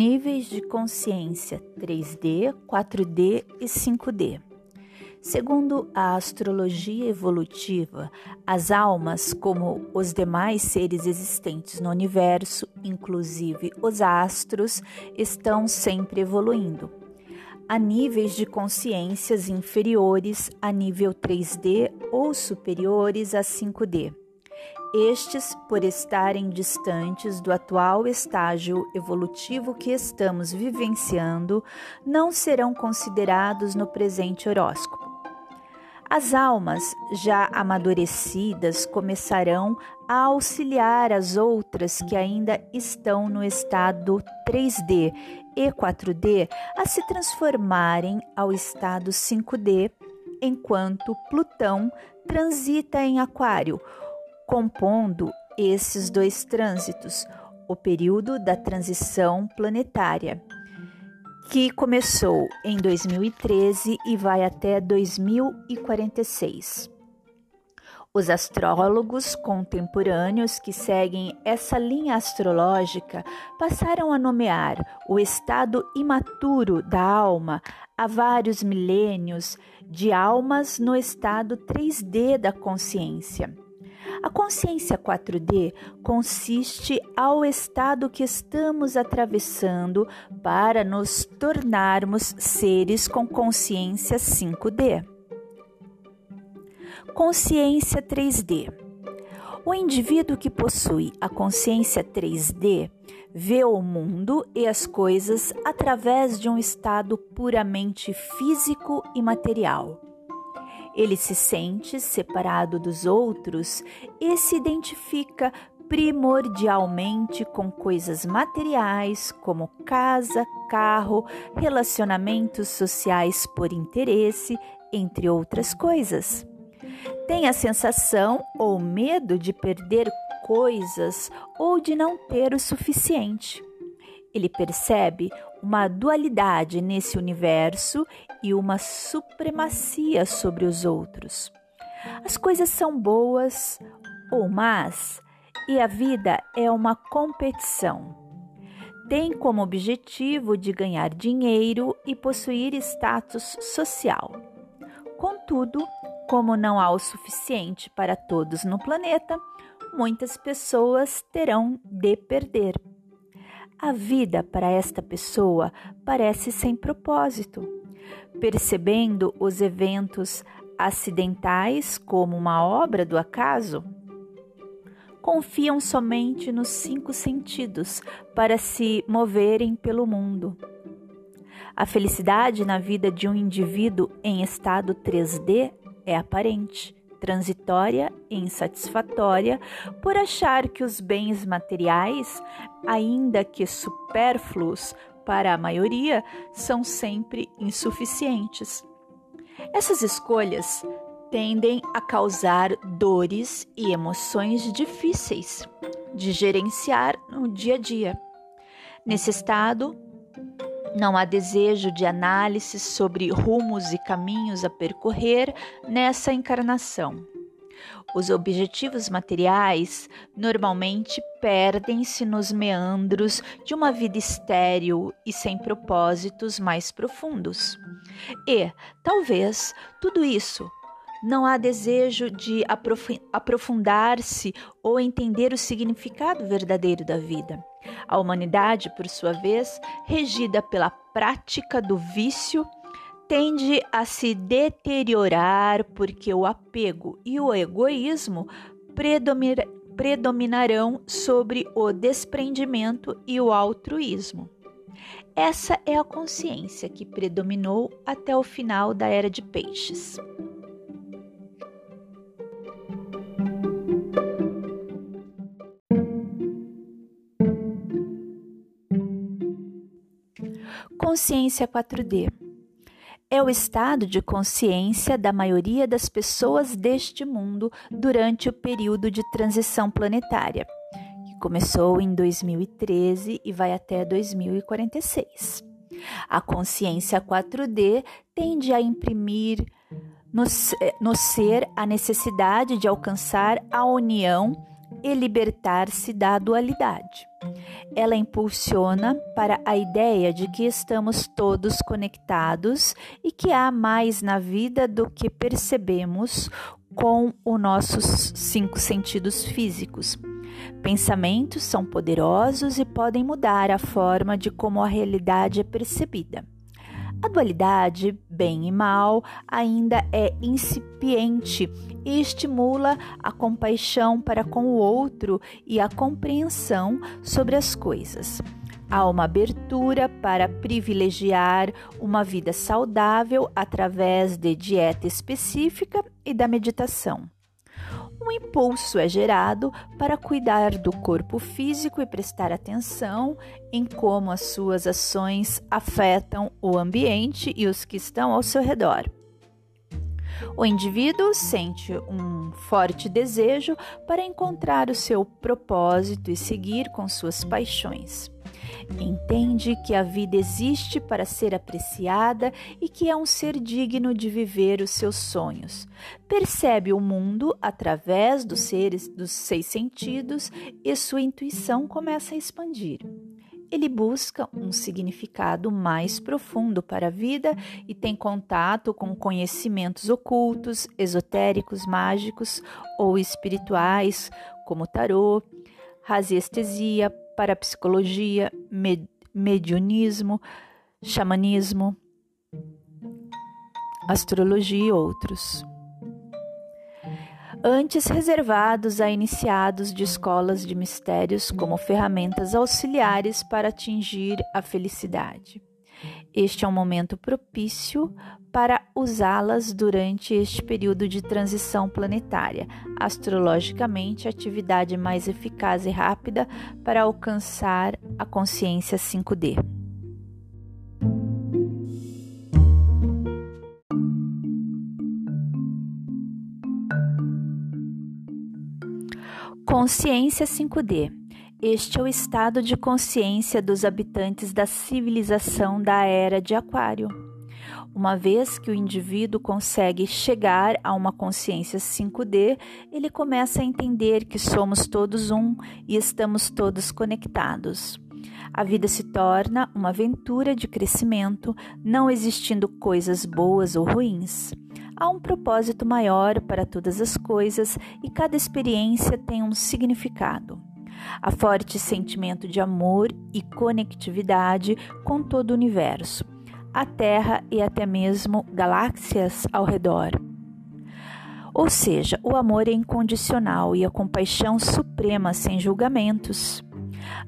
Níveis de consciência 3D, 4D e 5D. Segundo a astrologia evolutiva, as almas, como os demais seres existentes no universo, inclusive os astros, estão sempre evoluindo. Há níveis de consciências inferiores a nível 3D ou superiores a 5D. Estes, por estarem distantes do atual estágio evolutivo que estamos vivenciando, não serão considerados no presente horóscopo. As almas já amadurecidas começarão a auxiliar as outras que ainda estão no estado 3D e 4D a se transformarem ao estado 5D, enquanto Plutão transita em Aquário compondo esses dois trânsitos, o período da transição planetária, que começou em 2013 e vai até 2046. Os astrólogos contemporâneos que seguem essa linha astrológica passaram a nomear o estado imaturo da alma há vários milênios de almas no estado 3D da consciência a consciência 4D consiste ao estado que estamos atravessando para nos tornarmos seres com consciência 5D. Consciência 3D. O indivíduo que possui a consciência 3D vê o mundo e as coisas através de um estado puramente físico e material. Ele se sente separado dos outros e se identifica primordialmente com coisas materiais como casa, carro, relacionamentos sociais por interesse, entre outras coisas. Tem a sensação ou medo de perder coisas ou de não ter o suficiente. Ele percebe uma dualidade nesse universo e uma supremacia sobre os outros. As coisas são boas ou más e a vida é uma competição. Tem como objetivo de ganhar dinheiro e possuir status social. Contudo, como não há o suficiente para todos no planeta, muitas pessoas terão de perder. A vida para esta pessoa parece sem propósito. Percebendo os eventos acidentais como uma obra do acaso, confiam somente nos cinco sentidos para se moverem pelo mundo. A felicidade na vida de um indivíduo em estado 3D é aparente transitória e insatisfatória por achar que os bens materiais, ainda que supérfluos para a maioria, são sempre insuficientes. Essas escolhas tendem a causar dores e emoções difíceis de gerenciar no dia a dia. Nesse estado, não há desejo de análise sobre rumos e caminhos a percorrer nessa encarnação. Os objetivos materiais normalmente perdem-se nos meandros de uma vida estéril e sem propósitos mais profundos. E, talvez, tudo isso não há desejo de aprofundar-se ou entender o significado verdadeiro da vida. A humanidade, por sua vez, regida pela prática do vício, tende a se deteriorar porque o apego e o egoísmo predominarão sobre o desprendimento e o altruísmo. Essa é a consciência que predominou até o final da era de peixes. Consciência 4D é o estado de consciência da maioria das pessoas deste mundo durante o período de transição planetária, que começou em 2013 e vai até 2046. A consciência 4D tende a imprimir no, no ser a necessidade de alcançar a união e libertar-se da dualidade. Ela impulsiona para a ideia de que estamos todos conectados e que há mais na vida do que percebemos com os nossos cinco sentidos físicos. Pensamentos são poderosos e podem mudar a forma de como a realidade é percebida. A dualidade, bem e mal, ainda é incipiente e estimula a compaixão para com o outro e a compreensão sobre as coisas. Há uma abertura para privilegiar uma vida saudável através de dieta específica e da meditação um impulso é gerado para cuidar do corpo físico e prestar atenção em como as suas ações afetam o ambiente e os que estão ao seu redor. O indivíduo sente um forte desejo para encontrar o seu propósito e seguir com suas paixões. Entende que a vida existe para ser apreciada e que é um ser digno de viver os seus sonhos. Percebe o mundo através dos seres dos seis sentidos e sua intuição começa a expandir. Ele busca um significado mais profundo para a vida e tem contato com conhecimentos ocultos, esotéricos, mágicos ou espirituais, como tarô, radiestesia, parapsicologia, med mediunismo, xamanismo, astrologia e outros. Antes reservados a iniciados de escolas de mistérios como ferramentas auxiliares para atingir a felicidade. Este é um momento propício para usá-las durante este período de transição planetária, astrologicamente, a atividade mais eficaz e rápida para alcançar a consciência 5D. Consciência 5D este é o estado de consciência dos habitantes da civilização da era de Aquário. Uma vez que o indivíduo consegue chegar a uma consciência 5D, ele começa a entender que somos todos um e estamos todos conectados. A vida se torna uma aventura de crescimento, não existindo coisas boas ou ruins. Há um propósito maior para todas as coisas e cada experiência tem um significado. Há forte sentimento de amor e conectividade com todo o universo, a Terra e até mesmo galáxias ao redor. Ou seja, o amor é incondicional e a compaixão suprema sem julgamentos.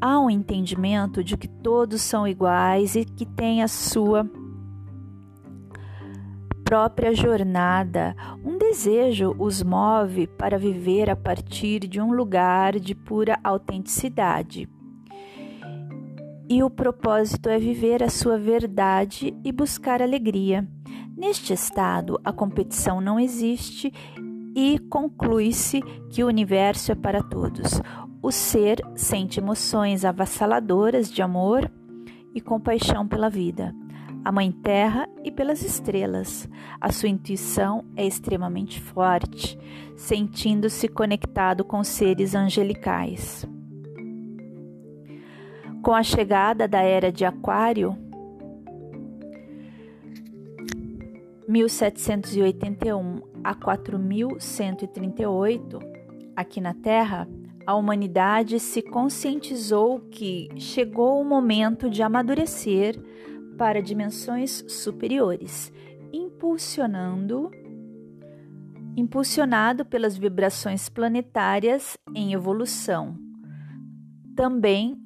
Há um entendimento de que todos são iguais e que têm a sua própria jornada, um desejo os move para viver a partir de um lugar de pura autenticidade. E o propósito é viver a sua verdade e buscar alegria. Neste estado, a competição não existe e conclui-se que o universo é para todos. O ser sente emoções avassaladoras de amor e compaixão pela vida a Mãe Terra e pelas estrelas. A sua intuição é extremamente forte, sentindo-se conectado com seres angelicais. Com a chegada da era de Aquário, 1781 a 4138, aqui na Terra, a humanidade se conscientizou que chegou o momento de amadurecer para dimensões superiores, impulsionando impulsionado pelas vibrações planetárias em evolução. Também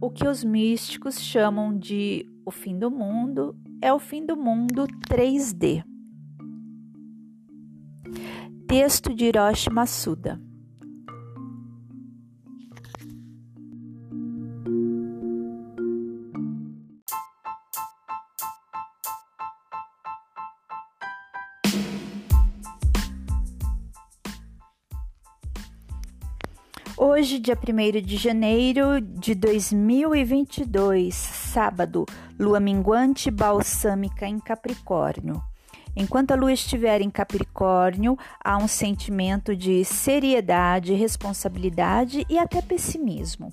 o que os místicos chamam de o fim do mundo é o fim do mundo 3D. Texto de Hiroshi Masuda. Hoje, dia 1 de janeiro de 2022, sábado, lua minguante balsâmica em Capricórnio. Enquanto a lua estiver em Capricórnio, há um sentimento de seriedade, responsabilidade e até pessimismo.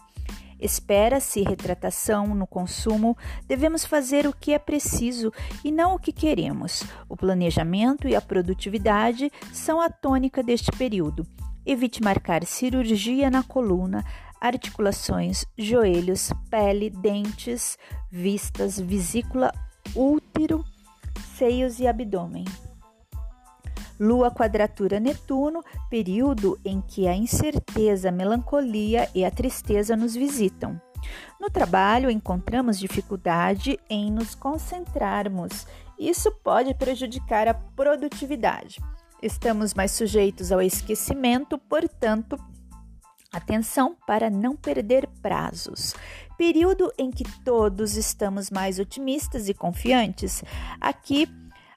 Espera-se retratação no consumo, devemos fazer o que é preciso e não o que queremos. O planejamento e a produtividade são a tônica deste período. Evite marcar cirurgia na coluna, articulações, joelhos, pele, dentes, vistas, vesícula, útero seios e abdômen. Lua quadratura Netuno, período em que a incerteza, a melancolia e a tristeza nos visitam. No trabalho, encontramos dificuldade em nos concentrarmos. Isso pode prejudicar a produtividade. Estamos mais sujeitos ao esquecimento, portanto, atenção para não perder prazos período em que todos estamos mais otimistas e confiantes. Aqui,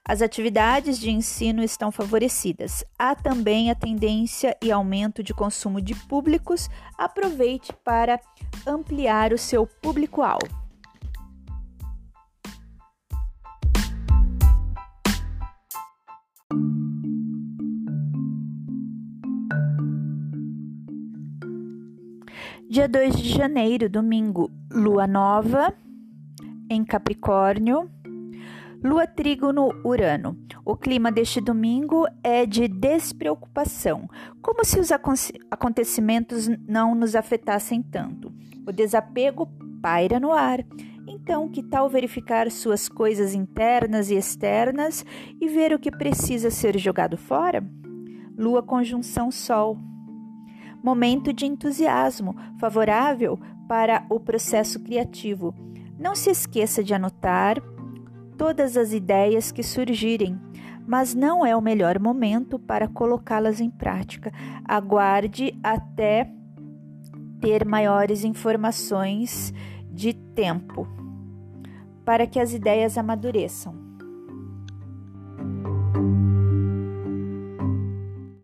as atividades de ensino estão favorecidas. Há também a tendência e aumento de consumo de públicos. Aproveite para ampliar o seu público-alvo. Dia 2 de janeiro, domingo, lua nova em Capricórnio, lua trígono Urano. O clima deste domingo é de despreocupação, como se os acontecimentos não nos afetassem tanto. O desapego paira no ar. Então, que tal verificar suas coisas internas e externas e ver o que precisa ser jogado fora? Lua conjunção Sol momento de entusiasmo, favorável para o processo criativo. Não se esqueça de anotar todas as ideias que surgirem, mas não é o melhor momento para colocá-las em prática. Aguarde até ter maiores informações de tempo para que as ideias amadureçam.